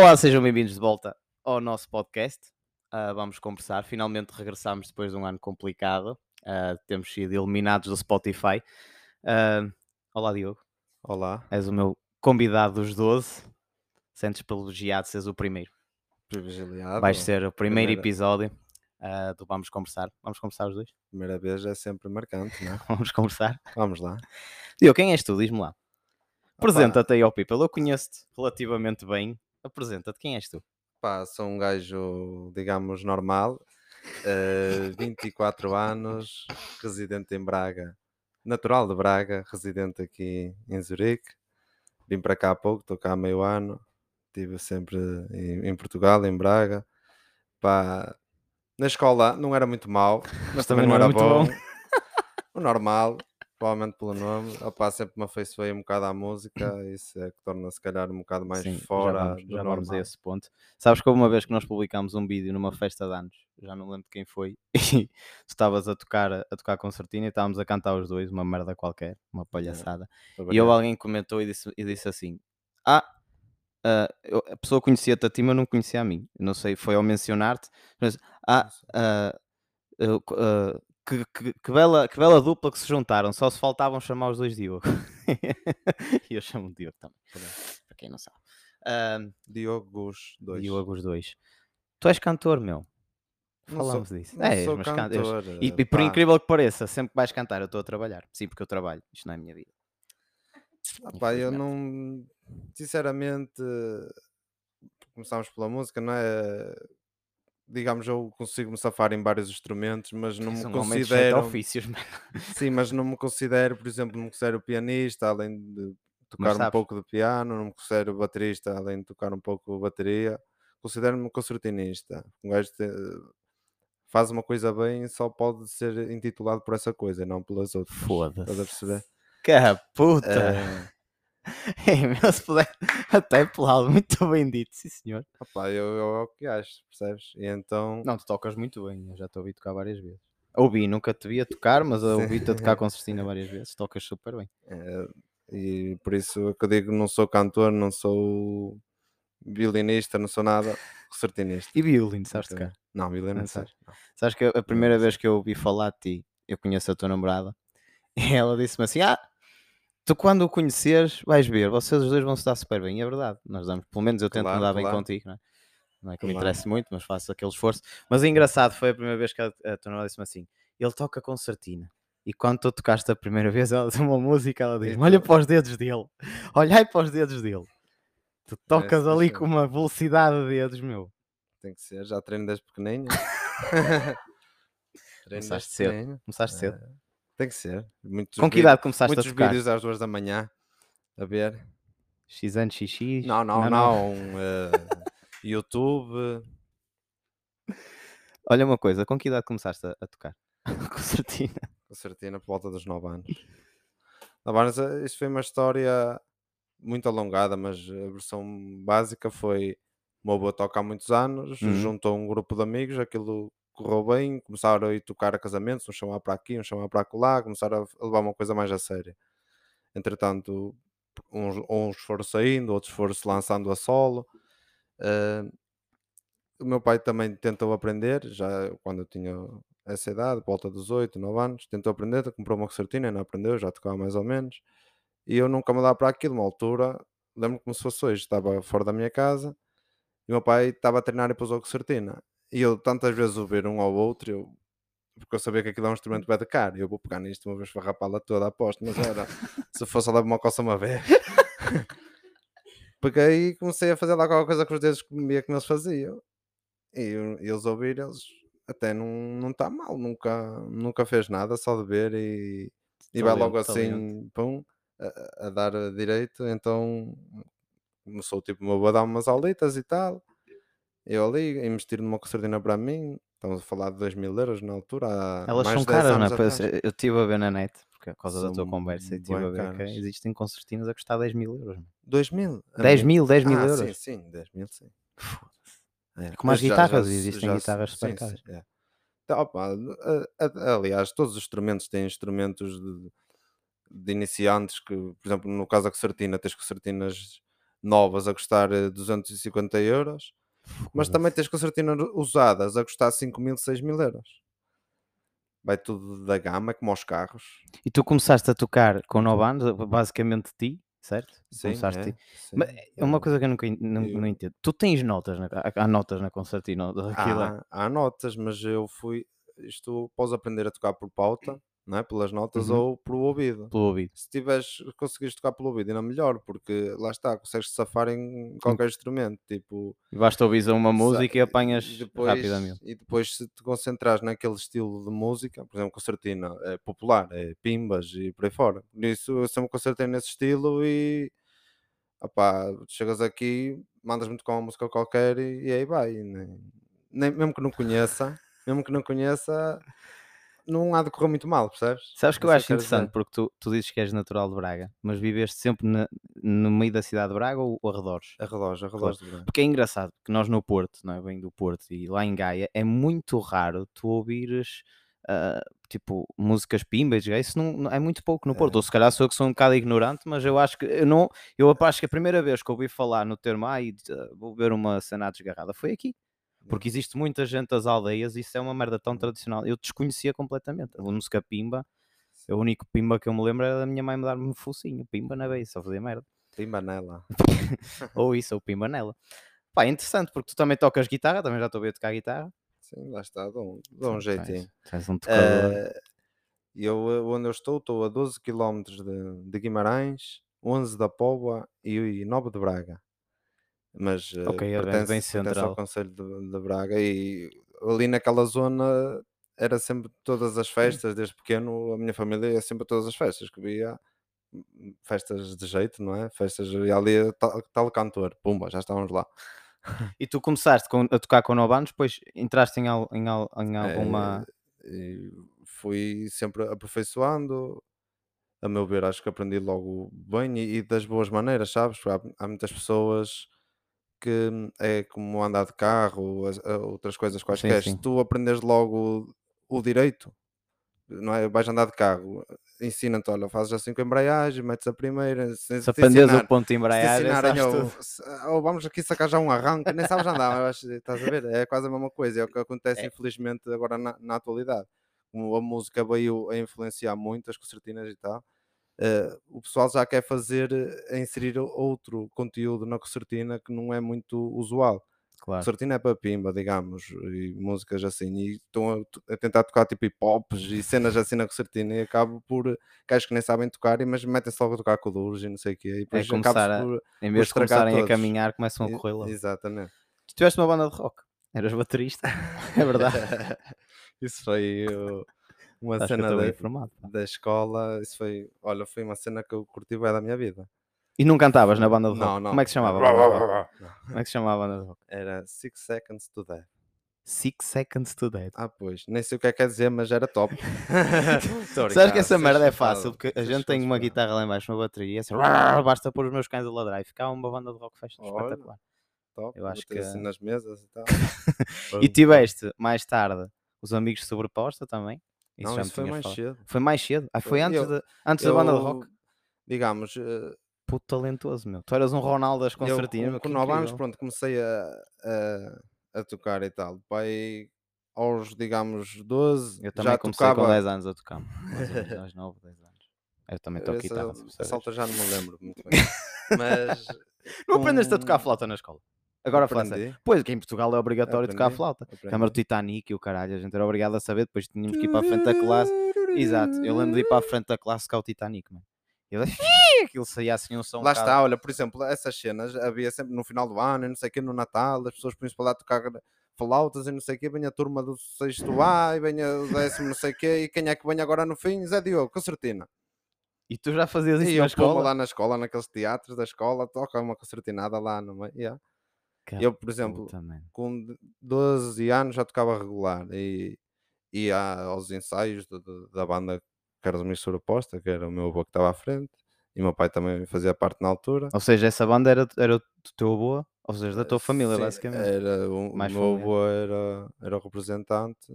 Olá, sejam bem-vindos de volta ao nosso podcast. Uh, vamos conversar. Finalmente regressamos depois de um ano complicado. Uh, temos sido eliminados do Spotify. Uh, olá, Diogo. Olá. És o meu convidado dos 12. Sentes privilegiado de seres o primeiro. Privilegiado. Vais ser o primeiro Primeira. episódio do Vamos Conversar. Vamos conversar os dois? Primeira vez é sempre marcante, não é? Vamos conversar. Vamos lá. Diogo, quem és tu? Diz-me lá. Apresenta-te aí ao people. Eu conheço-te relativamente bem. Apresenta-te. Quem és tu? pá, sou um gajo, digamos, normal. eh, 24 anos, residente em Braga. Natural de Braga, residente aqui em Zurique. Vim para cá há pouco, estou cá há meio ano. Estive sempre em, em Portugal, em Braga. Pá, na escola não era muito mau, mas também, não, era, muito bom. bom. o normal, provavelmente pelo nome. Opá, sempre me afeiçoei um bocado à música, isso é que torna se calhar um bocado mais Sim, fora já vamos, do já vamos a normal. esse ponto. Sabes que houve uma vez que nós publicámos um vídeo numa festa de anos, já não lembro de quem foi, e estavas a tocar, a tocar concertina e estávamos a cantar os dois, uma merda qualquer, uma palhaçada. Para E variar. alguém comentou e disse, e disse assim: Ah, eu- a pessoa conhecia-te a ti, mas não conhecia a mim. Eu Não sei, foi ao mencionar-te, mas ah, eu- ah, que, que- que bela, que bela dupla que se juntaram, só se faltavam chamar os dois Diogo. e eu chamo Diogo também, para- quem não sabe. Ah, Diogo Gus 2. Diogo os dois. Tu és cantor, meu. Sou- Falamos disso. És, sou cantor. E, e por pá. incrível que pareça, sempre que vais cantar, eu estou a trabalhar. Sim, porque eu trabalho. Isto não é a minha vida. Ah, pá, eu não. Sinceramente, começámos pela música, não é? Digamos, eu consigo me safar em vários instrumentos, mas não me considero. ofícios, mano. Sim, mas não me considero, por exemplo, não me considero pianista, além de tocar um pouco de piano, não me considero baterista, além de tocar um pouco de bateria. Considero-me concertinista. Um gajo te- faz uma coisa bem só pode ser intitulado por essa coisa, não pelas outras. Estás a Foda-se. perceber? Que puta! Eh, Puder, até pelado, muito bem dito, sim senhor. opá, eu, eu é o que acho, percebes? E então. Não, tu tocas muito bem, eu já te ouvi tocar várias vezes. Ouvi, nunca te vi a tocar, mas ouvi-te a tocar com Cristina várias vezes, tocas super bem. eh, e por isso é que eu digo, não sou cantor, não sou violinista, não sou nada, concertinista. E violino, sabes tocar? Não, violino Não não sei. sabes? Sabes que a primeira vez que eu ouvi falar de ti, eu conheço a tua namorada, e ela disse-me assim: Ah, tu quando o conheceres, vais ver, vocês os dois vão se dar super bem. É verdade, nós damos, pelo menos eu tento me Claro, dar bem claro. contigo, não é? Não é que me Claro. interesse muito, mas faço aquele esforço. Mas o engraçado foi a primeira vez que a, a namorada disse-me assim: ele toca concertina. E quando tu tocaste a primeira vez, ela uma música, ela diz: Olha para os dedos dele, olhai para os dedos dele. Tu tocas Parece ali com uma velocidade de dedos, meu. Tem que ser, já treino desde pequenino. treino Começaste desde cedo. pequenino. Começaste cedo. Eh, Tem que ser. Muitos Com que idade começaste Muitos a tocar? vídeos às duas da manhã a ver. X anos, XX? Não, não, não. eh, YouTube. Olha uma coisa, com que idade começaste a, a tocar? Concertina. Concertina por volta dos 9 anos. 9 anos, eh, isto foi uma história muito alongada, mas a versão básica foi o meu avô toca há muitos anos, Uhum. juntou um grupo de amigos, aquilo correu bem, começaram a ir tocar a casamentos, um chamar para aqui, um chamar para lá, começaram a levar uma coisa mais a sério. Entretanto, uns, uns foram saindo, outros foram se lançando a solo. Eh, o meu pai também tentou aprender, já quando eu tinha essa idade, volta dos 8, 9 anos, tentou aprender, comprou uma concertina, não aprendeu, já tocava mais ou menos. E eu nunca me dava para aquilo, uma altura, lembro como se fosse hoje, estava fora da minha casa e o meu pai estava a treinar e pôs a concertina. E eu tantas vezes ouvir um ao outro, eu, porque eu sabia que aquilo é um instrumento bem de caro, e eu vou pegar nisto uma vez farrapá-la toda, aposto, mas era, se fosse a levar uma coça uma vez. Porque aí comecei a fazer lá qualquer coisa com os dedos que via como eles faziam. E eu- eles ouviram, eles até não não está mal, nunca, nunca fez nada, só de ver e, e vai logo assim, pum, a, a- dar direito. Então começou tipo, o meu avô a dar umas aulitas e tal. Eu ali, investir numa concertina para mim, estamos a falar de 2 mil euros na altura. Elas mais são de 10 caras, não é? Eu estive a ver na net, porque por causa da tua São conversa, e estive a ver que existem concertinas a custar 10 mil euros. meu. 2 mil? A 10 minha- mil, 10 mil ah, euros. Sim, sim, 10 mil, sim. É, Como as guitarras, já existem já guitarras sim, sim, é. Então, opa, aliás, todos os instrumentos têm instrumentos de, de iniciantes que, por exemplo, no caso da concertina, tens concertinas novas a custar eh, 250 euros, mas também tens concertinas usadas a custar 5 mil, 6 mil euros. Vai tudo da gama, como aos carros. E tu começaste a tocar com 9 anos, basicamente ti, certo? Sim, Começaste é, sim, Mas é uma é. coisa que eu nunca não, não entendo. Tu tens notas, na, há- notas na concertina daquilo. Há, há notas, mas eu fui. Isto podes aprender a tocar por pauta, não é? pelas notas Uhum. ou por ouvido. pelo ouvido. Se tiveres, conseguires tocar pelo ouvido, ainda melhor, porque lá está, consegues safar em qualquer instrumento. Tipo, Basta ouvir uma música e apanhas e depois, rapidamente. E depois, se te concentrares naquele estilo de música, por exemplo, concertina é popular, é pimbas e por aí fora. Por isso, eu sempre concertei nesse estilo e. opá, chegas aqui, mandas-me tocar uma música qualquer e, e aí vai. Nem, nem- mesmo que não conheça, mesmo que não conheça, não há de correr muito mal, percebes? Sabes que eu Isso acho interessante porque tu, tu dizes que és natural de Braga, mas viveste sempre na- no meio da cidade de Braga ou, arredores? Arredores, arredores de Braga. Porque é engraçado que nós no Porto, não é? Bem do Porto e lá em Gaia, é muito raro tu ouvires ah, tipo músicas pimbas, isso não, é muito pouco no Porto. É. Ou se calhar sou eu que sou um bocado ignorante, mas eu acho que eu não, eu acho que a primeira vez que ouvi falar no termo ah, vou ver uma cena desgarrada foi aqui. Porque existe muita gente das aldeias e isso é uma merda tão Hum. tradicional. Eu desconhecia completamente. A música pimba, o único pimba que eu me lembro era da minha mãe me dar-me um focinho. Pimba na vez, só fazia merda. Pimba nela. ou isso, ou pimba nela. Pá, é interessante porque tu também tocas guitarra, também já estou a ver tocar guitarra. Sim, lá está, dou um, dou um jeitinho. tu és um tocador. E eu, eh, onde eu estou, estou a 12 km de, de Guimarães, 11 da Póvoa e 9 de Braga. Mas eh, Ok, é pertence, bem pertence central. ao Conselho de, de Braga e ali naquela zona era sempre todas as festas, desde pequeno a minha família ia sempre a todas as festas que via hum, festas de jeito, não é? Festas e ali tal, tal cantor, pumba, já estávamos lá. E tu começaste com- a tocar com 9 anos, depois entraste em, al- em, al- em alguma. Eh, e fui sempre aperfeiçoando. A meu ver, acho que aprendi logo bem e, e das boas maneiras, sabes? Há, há muitas pessoas que hum, é como andar de carro, as- a- outras coisas quaisquer. Se sim. tu aprendes logo o, direito, não é? Vais andar de carro, ensina-te, olha, fazes assim com a embreagem, metes a primeira. Se, Se aprendes ensinar- o ponto de embreagem, ensinarem, sabes ou, ou vamos aqui sacar já um arranque, nem sabes andar, mas estás a ver? É quase a mesma coisa, é o que acontece É. infelizmente agora na, na atualidade. Como a música veio a influenciar muito, as concertinas e tal, eh, o pessoal já quer fazer, eh, inserir outro conteúdo na concertina que não é muito usual. Claro. Concertina é para pimba, digamos, e músicas assim, e estão a, a tentar tocar tipo hip hops e cenas assim na concertina e acabo por gajos que nem sabem tocar, mas metem-se logo a tocar com duros e não sei o quê, e depois É começar a- por Em vez de começarem a todos. caminhar, começam a correr logo. Exatamente. Tu tiveste uma banda de rock, eras baterista, é verdade. isso foi uh, uma Acho cena da, informado. da escola. Isso foi, olha, foi uma cena que eu curti bem da minha vida. E não cantavas na banda de rock? Não, não. Como é que se chamava? Como é que se chamava a banda de rock? Era Six Seconds to Death. Six Seconds to Dead. Ah, pois, nem sei o que é que quer dizer, mas era top. Sabes que essa merda é fácil, porque a gente tem uma guitarra lá embaixo, uma bateria, e assim, "Rrr", basta pôr os meus cães a ladrar e ficar uma banda de rock Olha. espetacular. Top, Eu acho que- assim nas mesas e tal. E tiveste, mais tarde, os amigos sobreposta também? Isso Não, isso foi mais falado. cedo. Foi mais cedo? Ah, foi Foi. antes, Eu- de, antes da banda de Eu, rock? Digamos, eh, Puto talentoso, meu. Tu eras um Ronaldo das eu concertinas, com, com que 9 anos, pronto, comecei a, a, a tocar e tal. Pai, aos, digamos, 12, Eu também já comecei tocava. com 10 anos a tocar. Aos 9, 10 anos. Eu também toco essa, guitarra. essa altura já não me lembro muito bem. Mas. Não aprendeste a tocar com- flauta na escola? Agora a aprendi, Pois, que em Portugal é obrigatório tocar a flauta. Câmara do Titanic e o caralho, a gente era obrigado a saber, depois tínhamos que ir para a frente da classe. Exato, eu lembro de ir para a frente da classe tocar o Titanic, mano. Eu, aquilo saía assim um som. Lá está, olha, por exemplo, essas cenas havia sempre no final do ano, e não sei o que, no Natal, as pessoas põem-se para lá tocar flautas e não sei o que, vem a turma do sexto A e vem o décimo não sei o que, e quem é que vem agora no fim? Zé Diogo, concertina. E tu já fazias isso E na eu escola? lá na escola, naqueles teatros da escola, toca uma concertinada lá no meio. yeah. Eu, por exemplo, com de- 12 anos já tocava regular e ia aos ensaios de- de- da banda que era do Missura Oposta, que era o meu avô que estava à frente, e o meu pai também fazia parte na altura. Ou seja, essa banda era, era do teu avô, ou seja, da tua família, Sim, basicamente. Era, o, Mais meu família. avô era, era o representante,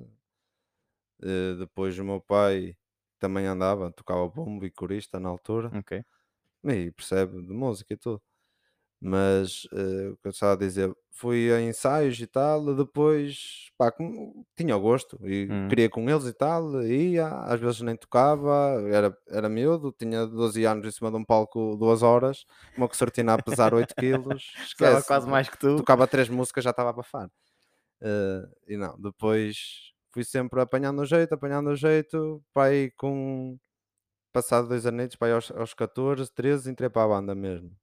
eh, depois o meu pai também andava, tocava bombo e corista na altura, Ok. e percebe de música e tudo. Mas eh, o que eu estava a dizer, fui a ensaios e tal, depois pá, como tinha o gosto e Hum. queria com eles e tal, ia, às vezes nem tocava, era, era miúdo, tinha 12 anos em cima de um palco duas horas, uma concertina a pesar 8 quilos, esquece, quase mais que tu. tocava três músicas já estava a abafar. Eh, e não, depois fui sempre apanhando o jeito, apanhando o jeito, pá, aí com passado dois anos, pá, aí aos, aos 14, 13, entrei para a banda mesmo.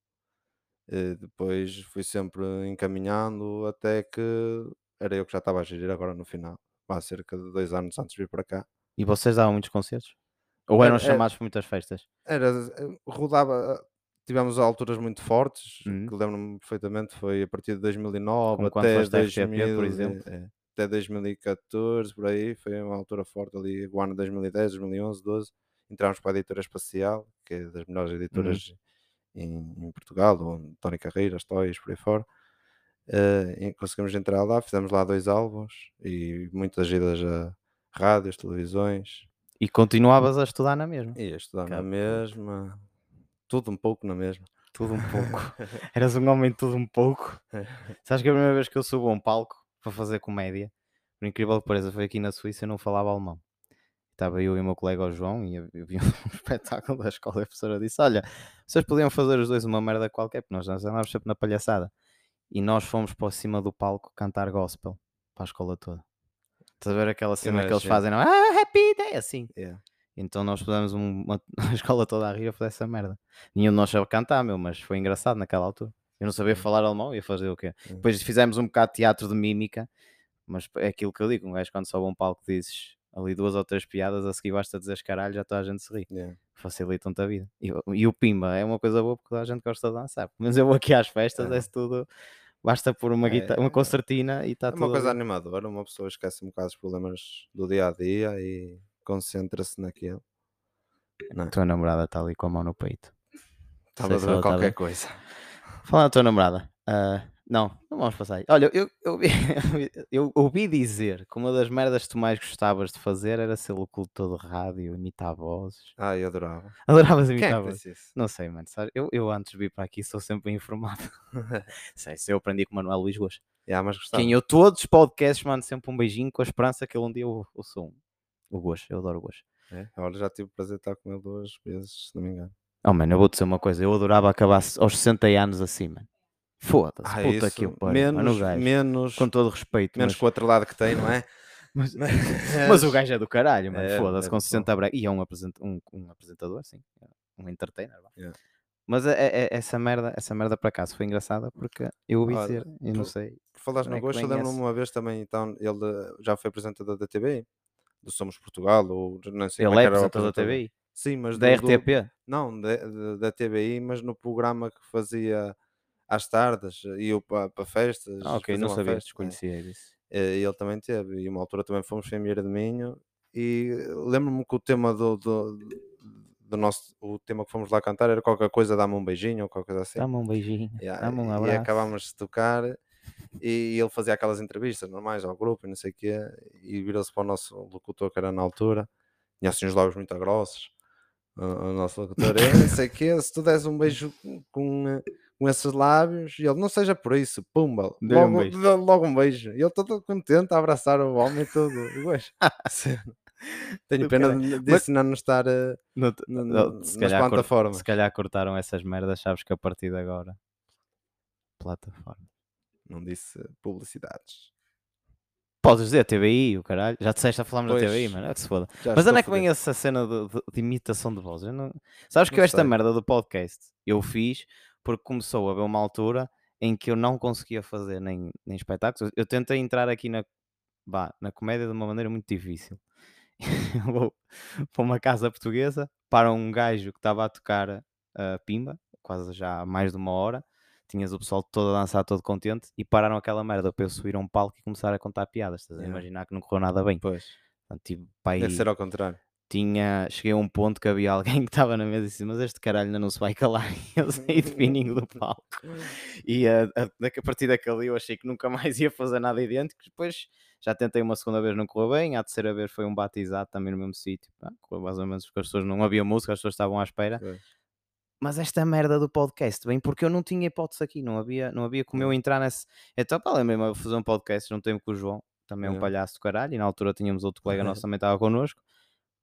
Eh, depois fui sempre encaminhando até que era eu que já estava a gerir agora no final, há cerca de dois anos antes de vir para cá. E vocês davam muitos concertos? Ou eram Era- era- chamados para muitas festas? Era, eh, rodava, tivemos alturas muito fortes, Uhum. que lembro-me perfeitamente, foi a partir de 2009 Como quando até foste à RTP, 2000, por e- exemplo. é, até 2014, por aí, foi uma altura forte ali, o ano 2010, 2011, 12, entramos para a Editora Espacial, que é das melhores editoras em, em Portugal, onde Tony Carreiras, Toys, por aí fora. E conseguimos entrar lá, fizemos lá dois álbuns e muitas idas a rádios, televisões, E continuavas a estudar na mesma? e a estudar na mesma, tudo um pouco na mesma. Tudo um pouco. Eras um homem tudo um pouco. Sabes que a primeira vez que eu subo a um palco para fazer comédia, por incrível que pareça, foi aqui na Suíça e não falava alemão. Estava eu e o meu colega o João e eu, vi um espetáculo da escola e a professora disse: Olha, vocês podiam fazer os dois uma merda qualquer, porque nós andávamos sempre na palhaçada. E nós fomos para cima do palco cantar gospel para a escola toda. Estás a ver aquela cena que eles fazem, não? é? Ah, happy day, assim. Yeah. Então nós pusemos um- uma, a escola toda a rir a fazer essa merda. Nenhum de nós sabia cantar, meu, mas foi engraçado naquela altura. Eu não sabia Hum. falar alemão, ia fazer o quê? Hum. Depois fizemos um bocado de teatro de mímica, mas é aquilo que eu digo, um gajo quando sobe um palco dizes ali duas ou três piadas, a seguir basta dizer caralho, já toda a gente se ri. Yeah. Facilitam-te a vida. E, o- e o Pimba é uma coisa boa porque toda a gente gosta de dançar. Pelo menos eu vou aqui às festas, É. é tudo. Basta pôr uma, É, guita- uma é. concertina e está É tudo. uma coisa ali. animadora, uma pessoa esquece um bocado os problemas do dia a dia e concentra-se naquilo. Não, é? A tua namorada está ali com a mão no peito. estava a ver tá qualquer coisa. Falando da tua namorada, ah, não, não vamos passar aí. Olha, eu, eu, eu ouvi dizer que uma das merdas que tu mais gostavas de fazer era ser locutor de rádio, imitar vozes. Ah, eu adorava. Adoravas é imitar que vozes? isso? Não sei, mano. sabe? Eu, eu antes de vir para aqui sou sempre bem informado. sei, se eu aprendi com o Manuel Luís Gomes. yeah, mas gostava. Quem eu, todos os podcasts, mando sempre um beijinho com a esperança que ele um dia eu, eu sou um. O Gomes, eu adoro o Gomes. É, Olha, já tive o prazer de estar com ele duas vezes, se não me engano. Oh, mano, eu vou-te dizer uma coisa. Eu adorava acabar aos 60 anos assim, mano. Foda-se, Ah, puta isso, que eu pariu. menos, gajo. menos, com todo respeito. menos mas, com o outro lado que tem, não é? mas, mas o gajo é do caralho, mano. É, Foda-se, é com do 60 brega. E é um, apresent, um, um apresentador, sim. Um entertainer. Mas é, é- é- essa, merda, essa merda por acaso foi engraçada porque eu ouvi Olha, dizer, eu não sei. Por falares no é gosto, lembro-me uma vez também, então, ele eh, já foi apresentador da TV, do Somos Portugal, ou não sei Ele é apresentador da. TVI, Sim, mas da do- do- RTP. Não, da, da- TVI, mas no programa que fazia às tardes, ia para, para festas. Ah, ok, não sabia, festa, é. desconhecia isso. Eh, E ele também teve, e uma altura também fomos para Mira de Minho, e lembro-me que o tema do, do, do nosso, o tema que fomos lá cantar era qualquer coisa, dá-me um beijinho, ou qualquer coisa assim. Dá-me um beijinho, Yeah, dá-me um e abraço. acabámos de tocar e ele fazia aquelas entrevistas normais ao grupo e não sei o quê e virou-se para o nosso locutor que era na altura tinha assim os lábios muito grossos o, nosso locutor "É, não sei o quê, se tu des um beijo com, eh, com esses lábios e ele não seja por isso, pumba Dê-lhe um logo, beijo. logo um beijo e ele todo contente a abraçar o homem e tudo e gosto. tenho pena disso não estar eh, Não te- n- não, n- se, nas plataformas se calhar cortaram essas merdas, sabes que a partir de agora. Plataforma. não disse publicidades Podes dizer TVI, o caralho. Já disseste a falarmos da TVI, mano. É que se foda. Mas onde é que vem essa cena de, de- de imitação de voz? Eu não... Sabes que Não eu esta merda do podcast eu fiz porque começou a haver uma altura em que eu não conseguia fazer nem, nem espetáculos. Eu tentei entrar aqui na, vá, na comédia de uma maneira muito difícil. Eu vou para uma casa portuguesa para um gajo que estava a tocar a pimba, quase já há mais de uma hora. Tinhas o pessoal todo a dançar, todo contente, e pararam aquela merda para eu subir a um palco e começar a contar piadas. Estás a imaginar que não correu nada bem. pois para aí deve ser ao contrário tinha, cheguei a um ponto que havia alguém que estava na mesa e disse, mas este caralho ainda não se vai calar. E eu saí de fininho do palco. E a, a, da- a partir daquele eu achei que nunca mais ia fazer nada idêntico. Depois já tentei uma segunda vez, não correu bem. A terceira vez foi um batizado também no mesmo sítio. Correu mais ou menos porque as pessoas não havia música, as pessoas estavam à espera. Pois. mas esta merda do podcast, bem, porque eu não tinha hipótese aqui, não havia, não havia como eu entrar nesse. Então, pá, lembrei-me de fazer um podcast num tempo com o João, também é um palhaço do caralho, e na altura tínhamos outro colega nosso também estava connosco.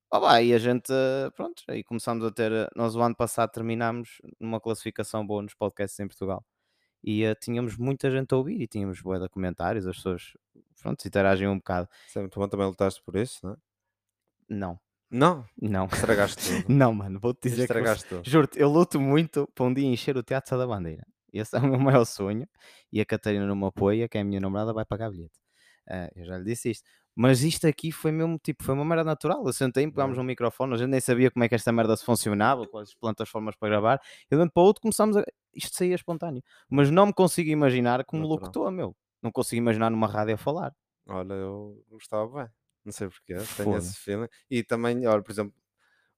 Pá, e a gente, eh, pronto, aí começámos a ter. eh, Nós o ano passado terminámos numa classificação boa nos podcasts em Portugal e eh, tínhamos muita gente a ouvir e tínhamos boa de comentários, as pessoas, pronto, interagem um bocado. Isso é muito bom, também lutaste por isso, não é? Não, Não, não, estragaste tudo. não, mano, vou-te dizer que estragaste tudo. Juro-te, eu luto muito para um dia encher o Teatro da Bandeira. Esse é o meu maior sonho. E a Catarina não me apoia, que é a minha namorada, vai pagar bilhete. Ah, eu já lhe disse isto. Mas isto aqui foi mesmo, tipo, foi uma merda natural. Eu sentei-me, pegámos um microfone, a gente nem sabia como é que esta merda se funcionava, quais as plataformas para gravar. E de um para o outro começámos a... Isto saía espontâneo. Mas não me consigo imaginar como Natural. locutor, meu. Não consigo imaginar numa rádio a falar. Olha, eu gostava bem. Não sei porquê, tenho esse feeling. E também, olha, por exemplo,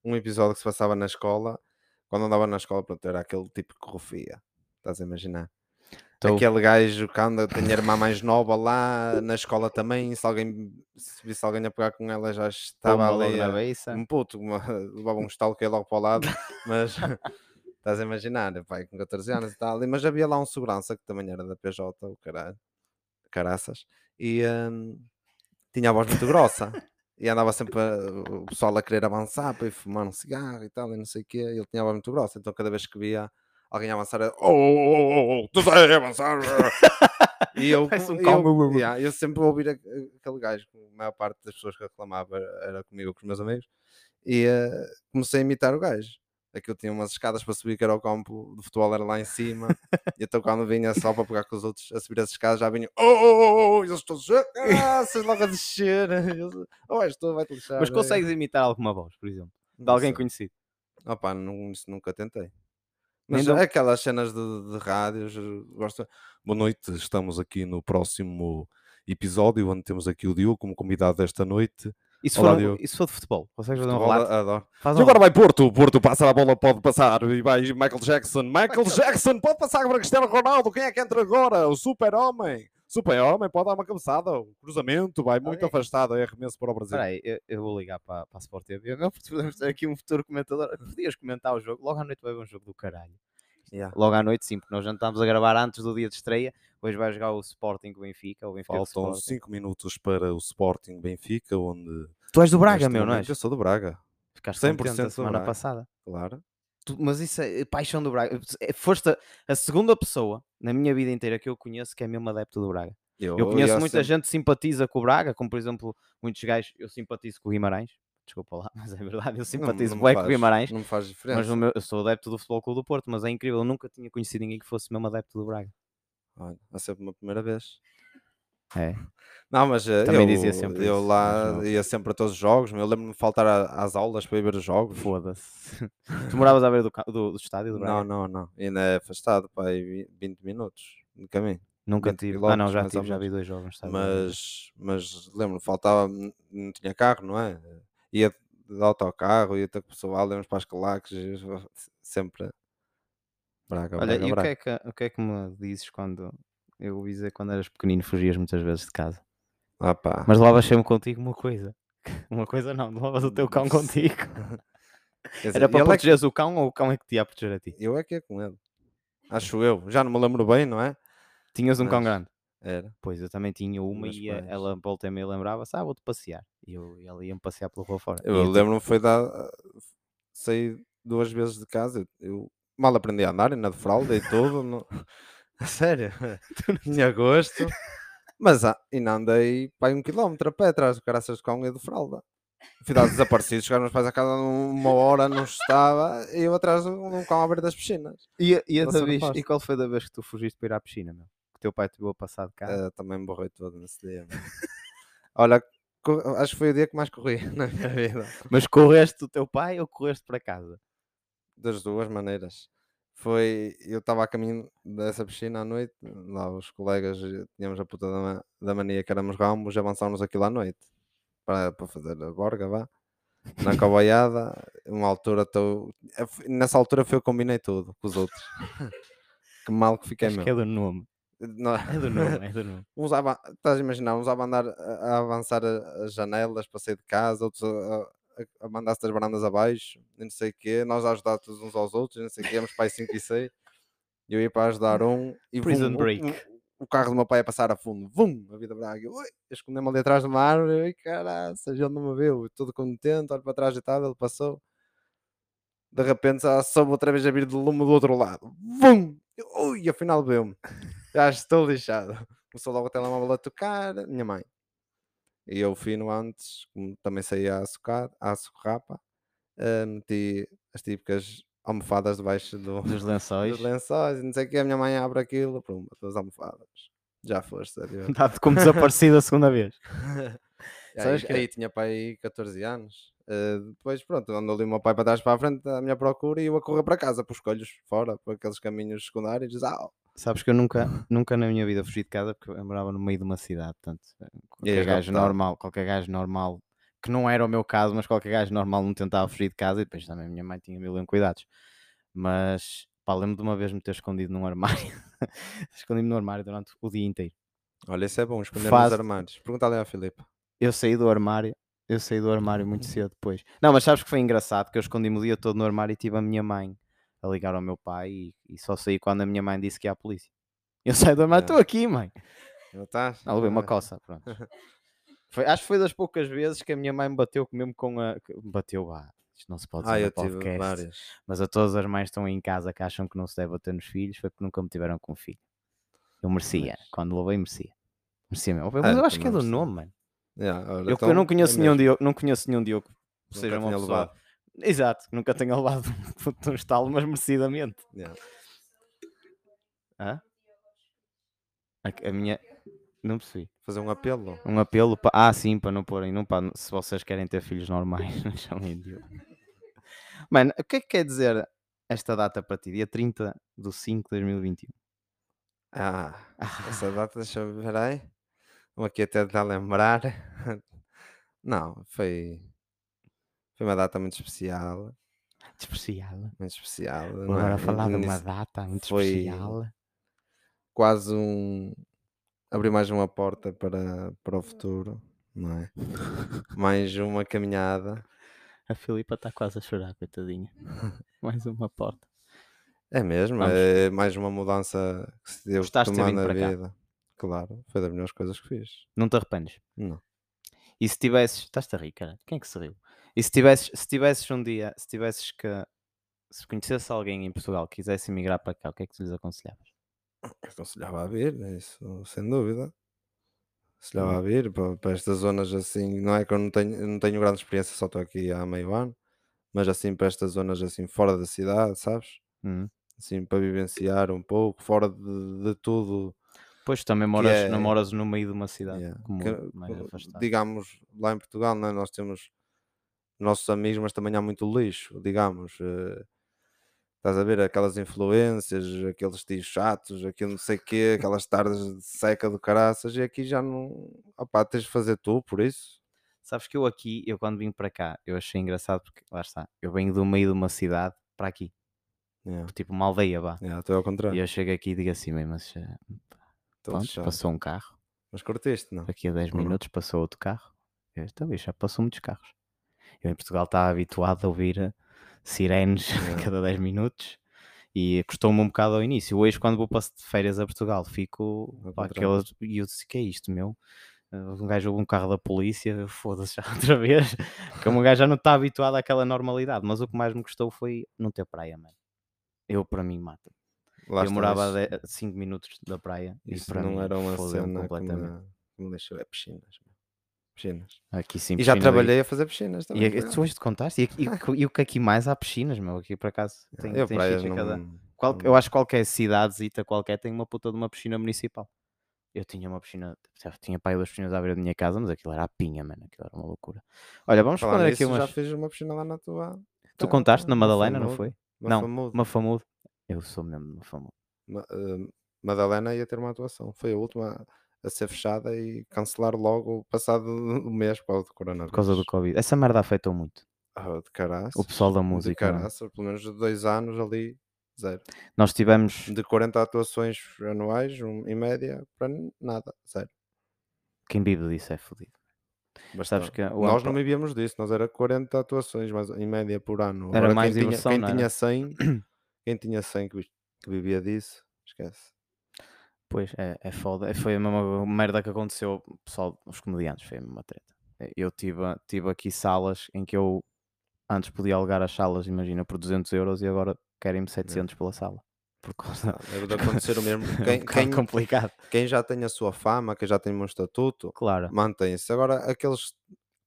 um episódio que se passava na escola, quando andava na escola, pronto, era aquele tipo que corrofia. Estás a imaginar? Tô- Aquele gajo que anda, tem a irmã mais nova lá, na escola também, se alguém se visse alguém a pegar com ela, já estava ali a- um puto, uma, levava um estalo que ia logo para o lado, mas estás a imaginar, pai, com 14 anos e tal, mas havia lá um segurança que também era da PJ, o caralho, caraças, e hum, tinha a voz muito grossa, e andava sempre a- o pessoal a querer avançar para ir fumar um cigarro e tal, e não sei o quê, e ele tinha a voz muito grossa, então cada vez que via alguém avançar, era, oh, oh, oh, oh, tu sai a avançar, e eu, um eu, yeah, eu sempre ouvir a- aquele gajo, a maior parte das pessoas que reclamava era comigo ou com os meus amigos, e eh, comecei a imitar o gajo. Aquilo tinha umas escadas para subir, que era o campo de futebol, era lá em cima. e então quando vinha só para pegar com os outros a subir as escadas, já vinham, oh, oh, oh, oh, eles todos, ah, vocês logo a descer. Oh, estou, vai-te lixar. Mas é." consegues imitar alguma voz, por exemplo? De alguém conhecido? Opa, não, isso nunca tentei. Mas dou- aquelas cenas de, de rádios, eu gosto. Boa noite, estamos aqui no próximo episódio, onde temos aqui o Diogo como convidado desta noite. Olá, for, um- se for de futebol? Um E um agora vai Porto, Porto passa a bola, pode passar, e vai Michael Jackson, Michael Michael Jackson, pode passar para Cristiano Ronaldo, quem é que entra agora? O super-homem, super-homem, pode dar uma cabeçada, o cruzamento, vai muito afastado, é arremesso para o Brasil. Espera aí, eu, eu vou ligar para, para a Sport TV. Porque podemos ter aqui um futuro comentador. Podias comentar o jogo. Logo à noite vai ver um jogo do caralho. Yeah. Logo à noite, sim, porque nós já estamos a gravar antes do dia de estreia. Hoje vai jogar o Sporting Benfica. O Benfica Faltam Sporting. 5 minutos para o Sporting Benfica, onde... Tu és do Braga, meu, não momento, Eu és? sou do Braga, Ficaste 100% contente a semana Braga. passada. claro. Tu- mas isso é paixão do Braga. É- Foste a, a segunda pessoa na minha vida inteira que eu conheço que é mesmo adepto do Braga. Eu conheço ia muita sempre- gente que simpatiza com o Braga, como por exemplo, muitos gajos, eu simpatizo com o Guimarães. Desculpa lá, mas é verdade, eu Não- simpatizo não bué me com o Guimarães. Não me faz diferença. Mas meu- eu sou adepto do Futebol Clube do Porto, mas é incrível, eu nunca tinha conhecido ninguém que fosse mesmo adepto do Braga. Olha, há sempre uma primeira vez. É. Não, mas eh, Também eu, dizia sempre eu isso, lá não. ia sempre a todos os jogos, eu lembro-me de faltar a- às aulas para ir ver os jogos. Foda-se. tu moravas à beira do, do, do estádio do? Não, não, não. Ainda é afastado, pá, aí 20 minutos de caminho. Nunca 20 tive. Ah, não, já tive, já vi dois jogos. Braga. Mas, mas lembro-me, faltava, não tinha carro, não é? Ia de autocarro, ia ter pessoal, lembro para as claques, sempre. Braga, Olha, Braga, e o que, é que, o que é que me dizes quando eu ouvi dizer quando eras pequenino fugias muitas vezes de casa? Ah, pá. Mas levavas sempre contigo uma coisa. Uma coisa não, levavas o teu cão contigo. Dizer, Era para ele é que- protegeres o cão ou o cão é que te ia proteger a ti? Eu é que ia com ele. Acho eu. Já não me lembro bem, não é? Tinhas um cão Mas- grande? Era. Pois, eu também tinha uma meus e pais. ela volta e meia lembrava-se, ah, vou-te passear. E eu, e ela ia-me passear pela rua fora. Eu E tu- lembro-me foi dar. Saí duas vezes de casa. Eu mal aprendi a andar, ainda de fralda e tudo. Não... A Sério? Tinha gosto. Mas ah, ainda andei para um quilómetro a pé atrás do caraças de cão e de fralda. Fui dar desaparecido, chegaram meus pais a casa uma hora, não estava, e eu atrás de um cão à beira das piscinas. E, a- e, a da vez- e qual foi da vez que tu fugiste para ir à piscina, meu? Que teu pai te viu a passar de carro? Eh, também me borrei todo nesse dia. Olha, acho que foi o dia que mais corri na minha vida. Mas correste do teu pai ou correste para casa? das duas maneiras. Foi, eu estava a caminho dessa piscina à noite, lá os colegas eh, tínhamos a puta da, da mania que éramos ramos, avançámos aquilo à noite para, para fazer a borga, vá. Na cobaiada, uma altura estou. Nessa altura foi eu combinei tudo com os outros. que mal que fiquei Acho meu. que é do nome. Não- É do nome, é do nome. uns a, estás a imaginar, uns a andar a, avançar as janelas para sair de casa, outros a, a- mandar-se das barandas abaixo, e não sei o quê, nós a ajudar todos uns aos outros, e não sei o quê, íamos para aí 5 e 6, e eu ia para ajudar um, e Prison vum, o- break. o, o carro do meu pai a passar a fundo, vum, a vida braga, eu, ui, eu escondi-me ali atrás de uma árvore, eu, caraças, ele não me viu, todo contente, olho para trás e tal, ele passou, de repente soube outra vez a vir de lume do outro lado, vum, ui, afinal viu-me, já estou lixado, começou logo o telemóvel a tocar, minha mãe. E eu fino antes, como também saía à socada, à socarrapa, eh, meti as típicas almofadas debaixo do, Dos lençóis. dos lençóis, e não sei o que, a minha mãe abre aquilo, pum, duas almofadas. Já foste. Dado como desaparecido a segunda vez. E Sabes aí, que- aí tinha pai 14 anos. eh, depois, pronto, andou ali o meu pai para trás para a frente à minha procura e eu a correr para casa, por escolhos fora, por aqueles caminhos secundários. Ah, Sabes que eu nunca, nunca na minha vida fugi de casa porque eu morava no meio de uma cidade. Portanto, qualquer ias gajo raptado. normal, qualquer gajo normal, que não era o meu caso, mas qualquer gajo normal não tentava fugir de casa e depois também a minha mãe tinha mil e um cuidados. Mas pá, lembro de uma vez me ter escondido num armário. Escondi-me no armário durante o dia inteiro. olha, isso é bom, esconder Faz- nos armários. Pergunta ali ao Filipe. Eu saí do armário, eu saí do armário muito cedo depois. Não, mas sabes que foi engraçado que eu escondi-me o dia todo no armário e tive a minha mãe a ligar ao meu pai e, e só saí quando a minha mãe disse que ia à polícia. Eu saí armário, Yeah. estou aqui, mãe. Não estás? Não, levei uma Ah, coça, pronto. Foi, acho que foi das poucas vezes que a minha mãe me bateu mesmo com a. Bateu, vá. Isto não se pode dizer Ah, no podcast. Mas a todas as mães que estão em casa que acham que não se deve bater nos filhos foi porque nunca me tiveram com filho. Eu merecia. Pois. Quando levei, merecia. Merecia mesmo. Mas Ah, eu acho que é do nome, mano. Yeah, Eu, então eu não conheço é nenhum. Diogo, não conheço nenhum Diogo seja uma pessoa. levado. Exato, nunca tenha levado um estalo, mas merecidamente. Yeah. Hã? A, a minha. Não percebi. Fazer um apelo. Um apelo para. Ah, sim, para não porem. Não, para, se vocês querem ter filhos normais, não chamem Diogo. Mano, o que é que quer dizer esta data para ti? Dia 30 de 5 de 2021. Ah, Ah, essa data, deixa eu ver aí. Vou aqui até tentar lembrar. Não, foi, foi uma data muito especial. especial. Muito especial. É? agora falar de uma data muito foi- especial. Quase um. Abrir mais uma porta para, para o futuro, não é? mais uma caminhada. A Filipa está quase a chorar, coitadinha. Mais uma porta. É mesmo, Vamos. é mais uma mudança que se deu Gostaste tomando vindo na cá? vida. Claro, foi das melhores coisas que fiz. Não te arrependes? Não. E se tivesses. Estás-te a rir, cara? Quem é que se riu? E se tivesses, se tivesses um dia. Se tivesses que. Se conhecesse alguém em Portugal que quisesse emigrar para cá, o que é que tu lhes aconselhavas? aconselhava a vir, né, isso sem dúvida. Aconselhava Hum. a vir para, para estas zonas assim, não é que eu não tenho, não tenho grande experiência, só estou aqui há meio ano, mas assim para estas zonas assim fora da cidade, sabes? Hum. Assim para vivenciar um pouco, fora de, de tudo. Pois também moras, não é- moras no meio de uma cidade yeah, comum, que- digamos, lá em Portugal né, nós temos nossos amigos, mas também há muito lixo, digamos. eh, Estás a ver aquelas influências, aqueles tios chatos, aquilo não sei o quê, aquelas tardes de seca do caraças, e aqui já não. Opá, tens de fazer tu por isso. Sabes que eu aqui, eu quando vim para cá, eu achei engraçado porque, lá está, eu venho do meio de uma cidade para aqui, Yeah, tipo uma aldeia, vá. yeah, ao E contrário. eu chego aqui e digo assim mesmo, mas eh, pronto, passou um carro, Mas curtiste, não? daqui a 10 Ou não? minutos passou outro carro. Eu, então, já passou muitos carros. Eu em Portugal estava habituado a ouvir sirenes a cada 10 minutos e custou-me um bocado ao início. Hoje, quando vou para de férias a Portugal, fico aquelas. E eu disse: que é isto, meu? Eh, Um gajo ouve um carro da polícia, foda-se já outra vez. Porque um gajo já não está habituado àquela normalidade. Mas o que mais me custou foi não ter praia, mano. Eu, para mim, mata. Lá Eu morava a 5 minutos da praia e Isso para não mim era uma cena completamente. me, que me deixou. É piscinas. Piscinas. Aqui sim, E já piscina e- trabalhei a fazer piscinas E, também. é- tu hoje te contaste? E, e, e o que aqui mais há piscinas, meu? Aqui por acaso tem, eu tem a cada. não- Qual- não- eu acho que qualquer cidadezita qualquer tem uma puta de uma piscina municipal. Eu tinha uma piscina, tinha pai duas piscinas à beira da minha casa, mas aquilo era a pinha, mano. Aquilo era uma loucura. Olha, vamos Falar aqui umas. já fiz uma piscina lá na tua. Tu contaste na Madalena, não foi? Não. Uma famuda. Eu sou mesmo uma famuda. Ma- eh, Madalena ia ter uma atuação. Foi a última a ser fechada e cancelar logo passado um mês por causa do coronavírus. Por causa do Covid. Essa merda afetou muito. Ah, de caraças. O pessoal da De música. mano. caraças, pelo menos dois anos ali, zero. Nós tivemos. De 40 atuações anuais, um, em média, para nada, zero. Quem vive disso é fodido. bastante. que o Nós ano não vivíamos disso, nós era 40 atuações mais, em média por ano. Era Agora, mais quem, diversão, tinha, quem tinha 100, quem tinha 100 que, que vivia disso, esquece. Pois, é, é foda. Foi a mesma merda que aconteceu, pessoal, os comediantes, foi a mesma treta. Eh, Eu tive, tive aqui salas em que eu antes podia alugar as salas, imagina, por 200 euros e agora querem-me 700 pela sala. Por causa... Deve de acontecer o mesmo. é Quem, quem, complicado. quem já tem a sua fama, quem já tem um estatuto, Claro. mantém-se. Agora, aqueles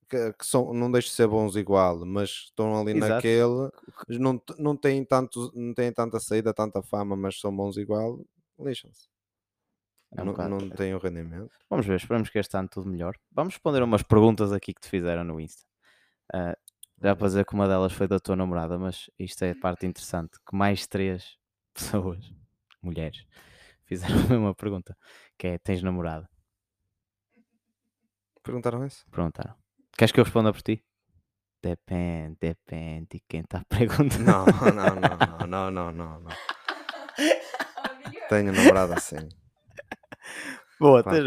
que, que são, não deixam de ser bons igual, mas estão ali Exato. naquele, não, não, têm tanto, não têm tanta saída, tanta fama, mas são bons igual, lixam-se. É um não não têm o rendimento. Vamos ver, esperamos que este ano tudo melhor. Vamos responder a umas perguntas aqui que te fizeram no Insta. Ah, já para dizer que uma delas foi da tua namorada, mas isto é a parte interessante, que mais três pessoas, mulheres, fizeram a mesma pergunta, que é, tens namorada? Perguntaram isso? Perguntaram. Queres que eu responda por ti? Depende, depende de quem está a perguntar. Não, não, não, não, não, não, não. Tenho namorada assim. Boa, Claro, tens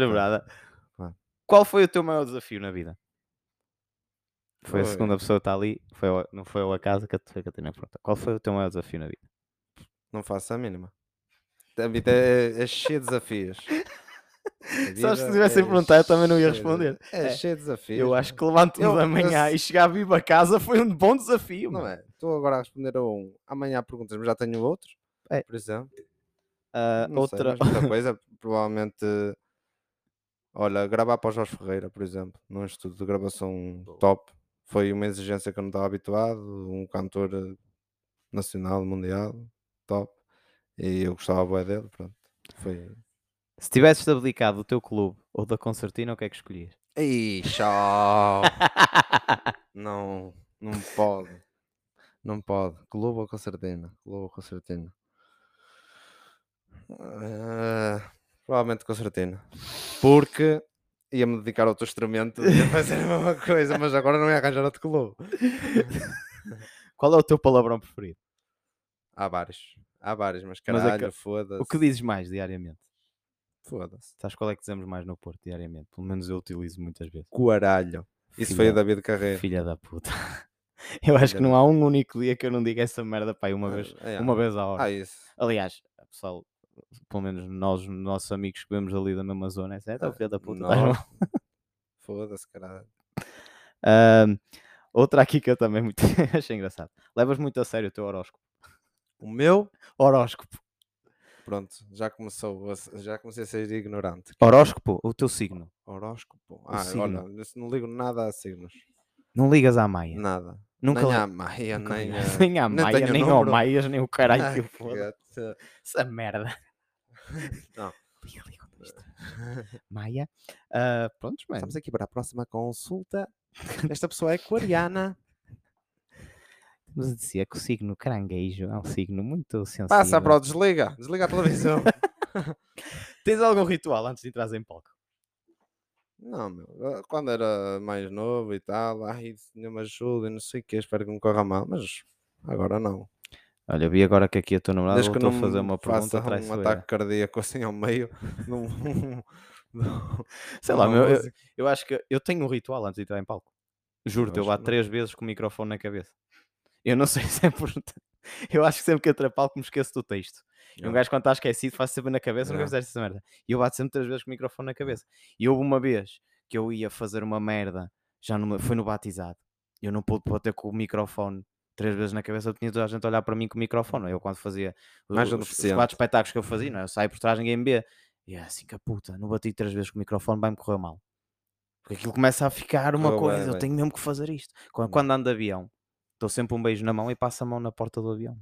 claro. Qual foi o teu maior desafio na vida? Foi a Foi- segunda pessoa que está ali, foi não foi ao acaso que a foi a Catarina que perguntou. Qual foi o teu maior desafio na vida? Não faço a mínima. A vida é, é cheia de desafios. A Só se vida tivessem é perguntado, eu também não ia responder. É, É, cheia de desafios. Eu acho meu. que levanto-me Eu- da eu e chegar vivo a casa foi um bom desafio. Não mano. é? Estou agora a responder a um. Amanhã perguntas, mas já tenho outro. É. Por exemplo. Ah, Não outra. sei, muita coisa. Provavelmente. Olha, gravar para o Jorge Ferreira, por exemplo, num estudo de gravação top. Foi uma exigência que eu não estava habituado. Um cantor eh, nacional, mundial, top. E eu gostava bué dele, pronto. Foi. Se tivesses abdicado do teu clube ou da concertina, o que é que escolhias? Tchau! não, não pode. Não pode. Clube ou concertina? Clube ou concertina? Eh, provavelmente concertina. Porque ia-me dedicar a outro instrumento e ia fazer a mesma coisa, mas agora não ia arranjar outro clube. Qual é o teu palavrão preferido? Há vários. Há vários, mas Mas é que- caralho, foda-se. O que dizes mais diariamente? Foda-se. Sabes qual é que dizemos mais no Porto diariamente? Pelo menos eu utilizo muitas vezes. Coaralho. Isso foi o David Carreira. Filha da puta. Eu acho que não há um único dia que eu não diga essa merda pai uma vez, É, uma vez à hora. Ah, isso. Aliás, pessoal, pelo menos nós, nossos amigos que vemos ali da mesma zona, é certo? Ah, filha da puta. mal? Foda-se, caralho. Outra aqui que eu também muito achei engraçado. Levas muito a sério o teu horóscopo. O meu Horóscopo. Pronto, já começou, já comecei a ser ignorante. Horóscopo, o teu signo. Horóscopo. Ah, signo. olha, não ligo nada a signos. Não ligas à Maia. Nada. Nunca nem li- à Maia, nunca nem, a... nem à nem Maia, tenho nem ao. Maias, nem o caralho Ai, que foda. Essa merda. Não. Liga, liga. Maia. Ah, prontos, mano. Estamos aqui para a próxima consulta. Esta pessoa é aquariana. Mas dizia que o signo caranguejo é um signo muito sensível. Passa para o desliga. Desliga a televisão. Tens algum ritual antes de entrar em palco? não, meu. eh, Quando era mais novo e tal, ai, Senhor me ajuda e não sei o que, espero que não corra mal. Mas agora não. Olha, vi agora que aqui a tua namorada Desde que voltou não a fazer uma pergunta faça um ataque cardíaco assim ao meio. Não, não- Sei lá, não meu, eu, eu acho que eu tenho um ritual antes de entrar em palco. Juro-te, eu bato não. três vezes com o microfone na cabeça. Eu não sei se é por... Eu acho que sempre que entro em palco me esqueço do texto. E um gajo quando está esquecido faz sempre na cabeça, nunca Yeah. fizeste essa merda. E eu bato sempre três vezes com o microfone na cabeça. E houve uma vez que eu ia fazer uma merda, já numa, foi no batizado. Eu não pude bater com o microfone três vezes na cabeça, eu tinha toda a gente a olhar para mim com o microfone. Eu quando fazia os, Mais os- os deficiente. quatro espetáculos que eu fazia, não é? eu saio por trás, ninguém me vê. E é assim que a puta, não bati três vezes com o microfone, vai-me correr mal. Porque aquilo começa a ficar uma bué coisa, eu bem. tenho mesmo que fazer isto. Quando, Hum. quando ando de avião, dou sempre um beijo na mão e passo a mão na porta do avião.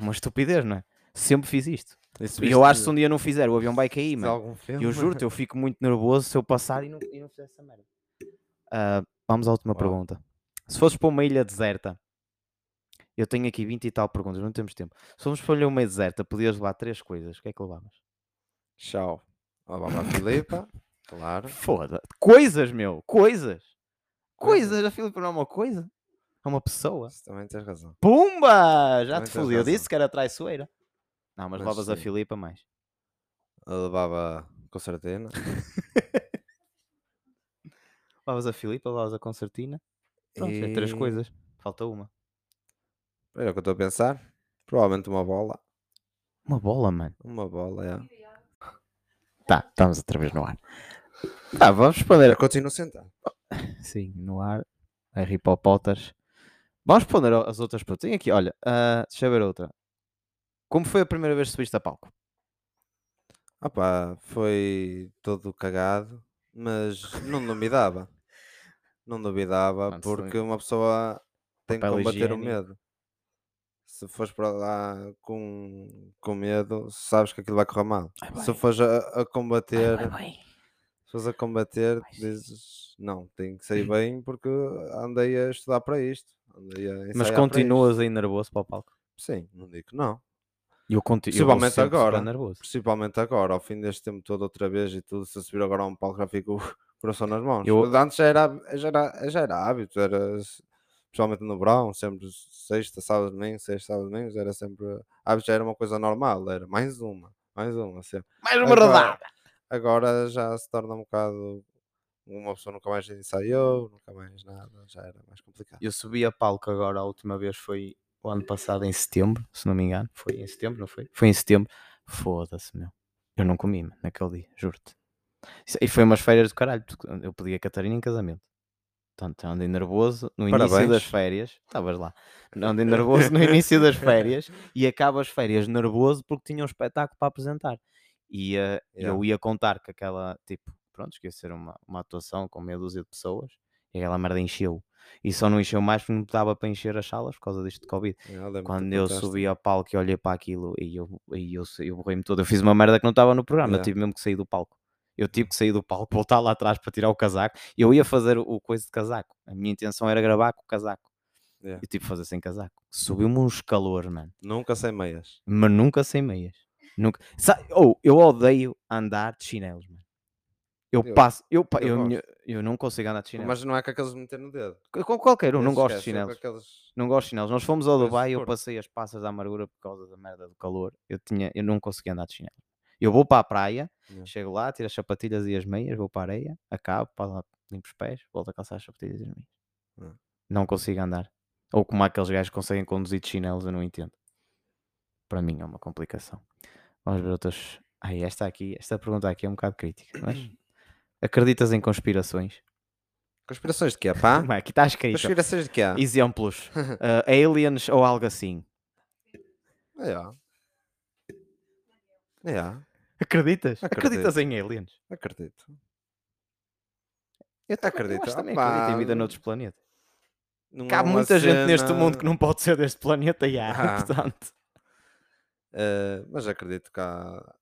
Uma estupidez, não é? Sempre fiz isto. Isso E eu acho que se um dia não fizer, o avião vai cair, mano. Eu juro-te, eu fico muito nervoso se eu passar e não, e não fizer essa merda. Ah, vamos à última Uau. pergunta. Se fosses para uma ilha deserta, eu tenho aqui 20 e tal perguntas, não temos tempo. Se fomos para uma ilha deserta, podias levar três coisas. O que é que levavas? Tchau. Levava a Filipa, claro. Foda. Coisas, meu. Coisas. Coisas. A Filipe não é uma coisa. É uma pessoa. Isso também tens razão. Pumba! Já Também te fodi. Eu disse que era traiçoeira. Não, mas, Mas levavas a sim. Filipa mais. Eu levava concertina. levavas a Filipa, levavas a concertina. Pronto, é três E- coisas. Falta uma. Era o que eu estou a pensar. Provavelmente uma bola. Uma bola, mano. Uma bola, é. Tá, estamos outra vez no ar. Tá, vamos responder. Eu continuo sentado. Sim, no ar. Harry Potters. Vamos responder as outras perguntas. Tem aqui, olha, ah, deixa eu ver outra. Como foi a primeira vez que subiste a palco? Ah pá, foi todo cagado, mas não duvidava. Não duvidava, Mano, porque uma pessoa tem que papel combater o higiênico. medo. Se fores para lá com, com medo, sabes que aquilo vai correr mal. Ai, Se fores a, a combater, Vai, vai. se fores a combater, Vai sim. dizes não, tem que sair bem porque andei a estudar para isto. Andei a Mas ensaiar para continuas aí nervoso para o palco? isto. Sim, não digo que não. Eu continuo. Principalmente agora. nervoso. Principalmente agora, ao fim deste tempo todo, outra vez e tudo, se eu subir agora a um palco já fico coração nas mãos. Eu- Antes já era, já, era, já era hábito, era principalmente no verão, sempre sexta, sábado, domingo, sexta, sábado, domingo, era sempre. Hábito já era uma coisa normal, era mais uma, mais uma, sempre. Mais uma Agora- rodada. Agora já se torna um bocado. Uma pessoa nunca mais ensaiou, nunca mais nada, já era mais complicado. Eu subi a palco agora, a última vez foi o ano passado, em setembro, se não me engano. Foi em setembro, não foi? Foi em setembro. Foda-se, meu. Eu não comi, mano, naquele dia, juro-te. E foi umas férias do caralho, porque eu pedi a Catarina em casamento. Portanto, andei nervoso no início das férias. Estavas lá. Andei nervoso no início das férias e acabo as férias nervoso porque tinha um espetáculo para apresentar. E eh, Yeah. eu ia contar que aquela, tipo, pronto, que ia ser uma, uma atuação com meia dúzia de pessoas e aquela merda encheu. E só não encheu mais porque não dava para encher as salas por causa disto de Covid. Lembro-te Quando eu contaste. subi ao palco e olhei para aquilo e eu, e eu, eu borrei-me todo, eu fiz uma merda que não estava no programa, eu Yeah. tive mesmo que sair do palco. Eu tive que sair do palco, voltar lá atrás para tirar o casaco. Eu ia fazer o, coisa de casaco. A minha intenção era gravar com o casaco. Yeah. Eu tive que fazer sem casaco. Subiu-me uns calores, mano. Nunca sem meias. Mas nunca sem meias. Nunca. Ou eu odeio andar de chinelos, mano. Eu, Eu- passo, eu, eu eu, minha- eu não consigo andar de chinelos. Mas não é com aqueles meter no dedo. Com qualquer um, não gosto de é chinelos. aqueles- Não gosto de chinelos. Nós fomos ao Dubai e eu passei as passas da amargura por causa da merda do calor. Eu, tinha, eu não conseguia andar de chinelo. Eu vou para a praia, Yeah. chego lá, tiro as sapatilhas e as meias, vou para a areia, acabo, para lá, limpo os pés, volto a calçar as sapatilhas e as meias. Ah. Não consigo andar. Ou como aqueles gajos que conseguem conduzir de chinelos, eu não entendo. Para mim é uma complicação. Vamos ver outras. Ai, esta aqui, esta pergunta aqui é um bocado crítica, mas acreditas em conspirações? Conspirações de quê, pá? Aqui está escrito. Conspirações de quê? Exemplos. ah, aliens ou algo assim. É. É. Acreditas? Acredito. Acreditas em aliens? Acredito. Eu também- Acredito. Eu também acredito em vida noutros planetas. Não Que é muita gente neste cena- mundo que não pode ser deste planeta e há, Ah. portanto. Eh, mas acredito que há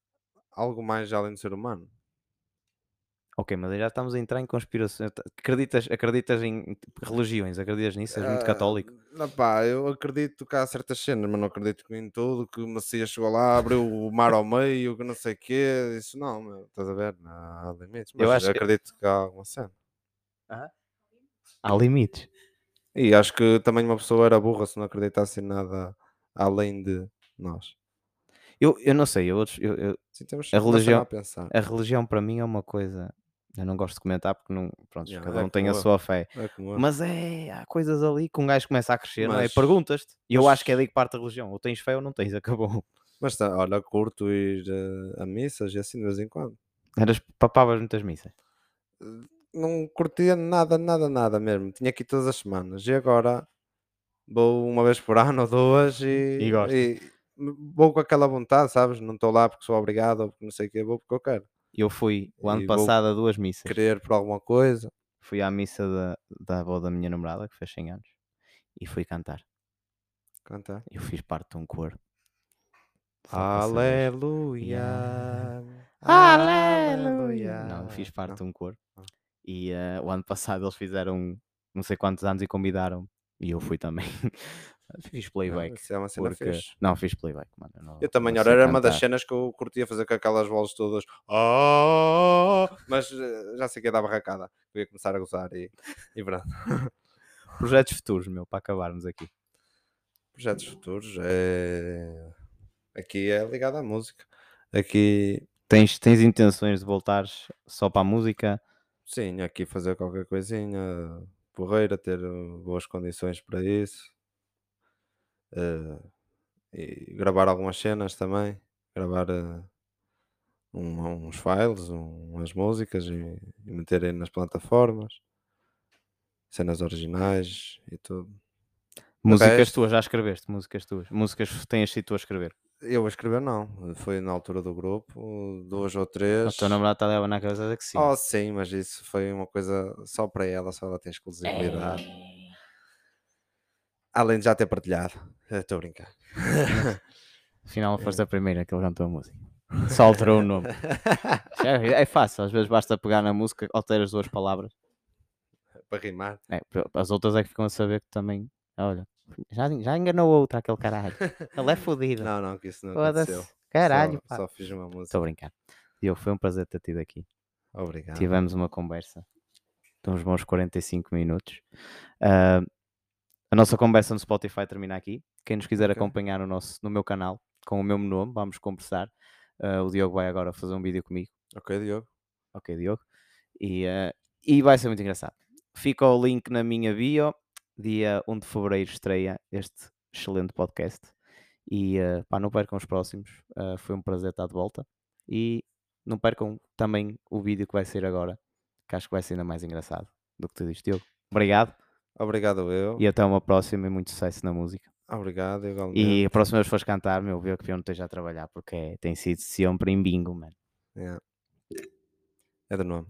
algo mais além do ser humano. Ok, mas já estamos a entrar em conspirações. Acreditas, acreditas em religiões? Acreditas nisso? És muito Ah, católico? não, pá, eu acredito que há certas cenas, mas não acredito em tudo. Que o Messias chegou lá, abriu o mar ao meio, que não sei o quê. Isso não, meu, estás a ver? Não há limites. Mas Eu acho que- acredito que há alguma cena. Há limites. E acho que também uma pessoa era burra se não acreditasse em nada além de nós. Eu, eu não sei, eu, outros- eu- eu- Sim, temos A religião- a pensar. a religião para mim é uma coisa. Eu não gosto de comentar porque não, pronto, Yeah, cada é um tem a sua fé. É. Mas é, há coisas ali que um gajo começa a crescer, não é? Mas- Perguntas-te. E eu mas- acho que é daí que parte a religião. Ou tens fé ou não tens, acabou. Mas tá, olha, curto ir eh, a missas e assim de vez em quando. Eras papavas muitas missas. Não curtia nada, nada, nada mesmo. Tinha que ir todas as semanas. E agora vou uma vez por ano ou duas e, E gosta. vou com aquela vontade, sabes? Não estou lá porque sou obrigado ou porque não sei o quê, vou porque eu quero. Eu fui o ano E passado a duas missas. Querer por alguma coisa. Fui à missa da, da avó da minha namorada, que fez 100 anos, e fui cantar. Cantar. Eu fiz parte de um coro. Aleluia. Aleluia. Não, fiz parte de um coro. Ah. E eh, o ano passado eles fizeram não sei quantos anos e convidaram e eu fui também. fiz playback. Isso é uma cena Porque... fixe. Não, fiz playback, mano. Eu, não- Eu também, não era uma das cantar. cenas que eu curtia fazer com aquelas vozes todas. "Ah", mas eh, já sei que ia dar barracada. Eu ia começar a gozar e, e pronto. Projetos futuros, meu, para acabarmos aqui. Projetos futuros é... Aqui é ligado à música. Aqui, Tens, tens intenções de voltares só para a música? Sim, aqui fazer qualquer coisinha, porreira, ter uh, boas condições para isso. Eh, e gravar algumas cenas também. Gravar eh, um- uns files, um- umas músicas e, e meterem nas plataformas. Cenas originais e tudo. Músicas resto- tuas, já escreveste? Músicas tuas? Músicas tens sido tu a escrever? Eu a escrever não, foi na altura do grupo, duas ou três. O teu namorado está a levar na cabeça de que sim. Oh, sim, mas isso foi uma coisa só para ela, só ela tem exclusividade. Além de já ter partilhado. Estou a brincar. Afinal, foste a primeira que ele cantou a música. Só alterou o nome. É, é fácil, às vezes basta pegar na música, alteras duas palavras. para rimar. É, as outras é que ficam a saber que também. Olha, já, já enganou outra, aquele caralho. Ele é fodido. Não, não, que isso não aconteceu. Caralho, Só, pá. só fiz uma música. Estou a brincar. Diogo, foi um prazer ter tido aqui. Obrigado. Tivemos uma conversa de uns bons 45 minutos. Ah, a nossa conversa no Spotify termina aqui. Quem nos quiser Ok. acompanhar no, nosso, no meu canal, com o mesmo nome, vamos conversar. Ah, o Diogo vai agora fazer um vídeo comigo. Ok, Diogo. Ok, Diogo. E, ah, e vai ser muito engraçado. Fica o link na minha bio. Dia 1 de fevereiro estreia este excelente podcast. E ah, pá, não percam os próximos. Ah, foi um prazer estar de volta. E não percam também o vídeo que vai ser agora, que acho que vai ser ainda mais engraçado do que tu disse, Diogo. Obrigado Obrigado, eu. e até uma próxima e muito sucesso na música. Obrigado, igualmente. E a próxima vez que fores cantar, meu, vê que eu não esteja a trabalhar, porque é- tem sido sempre em bingo, mano. Yeah. É de nome.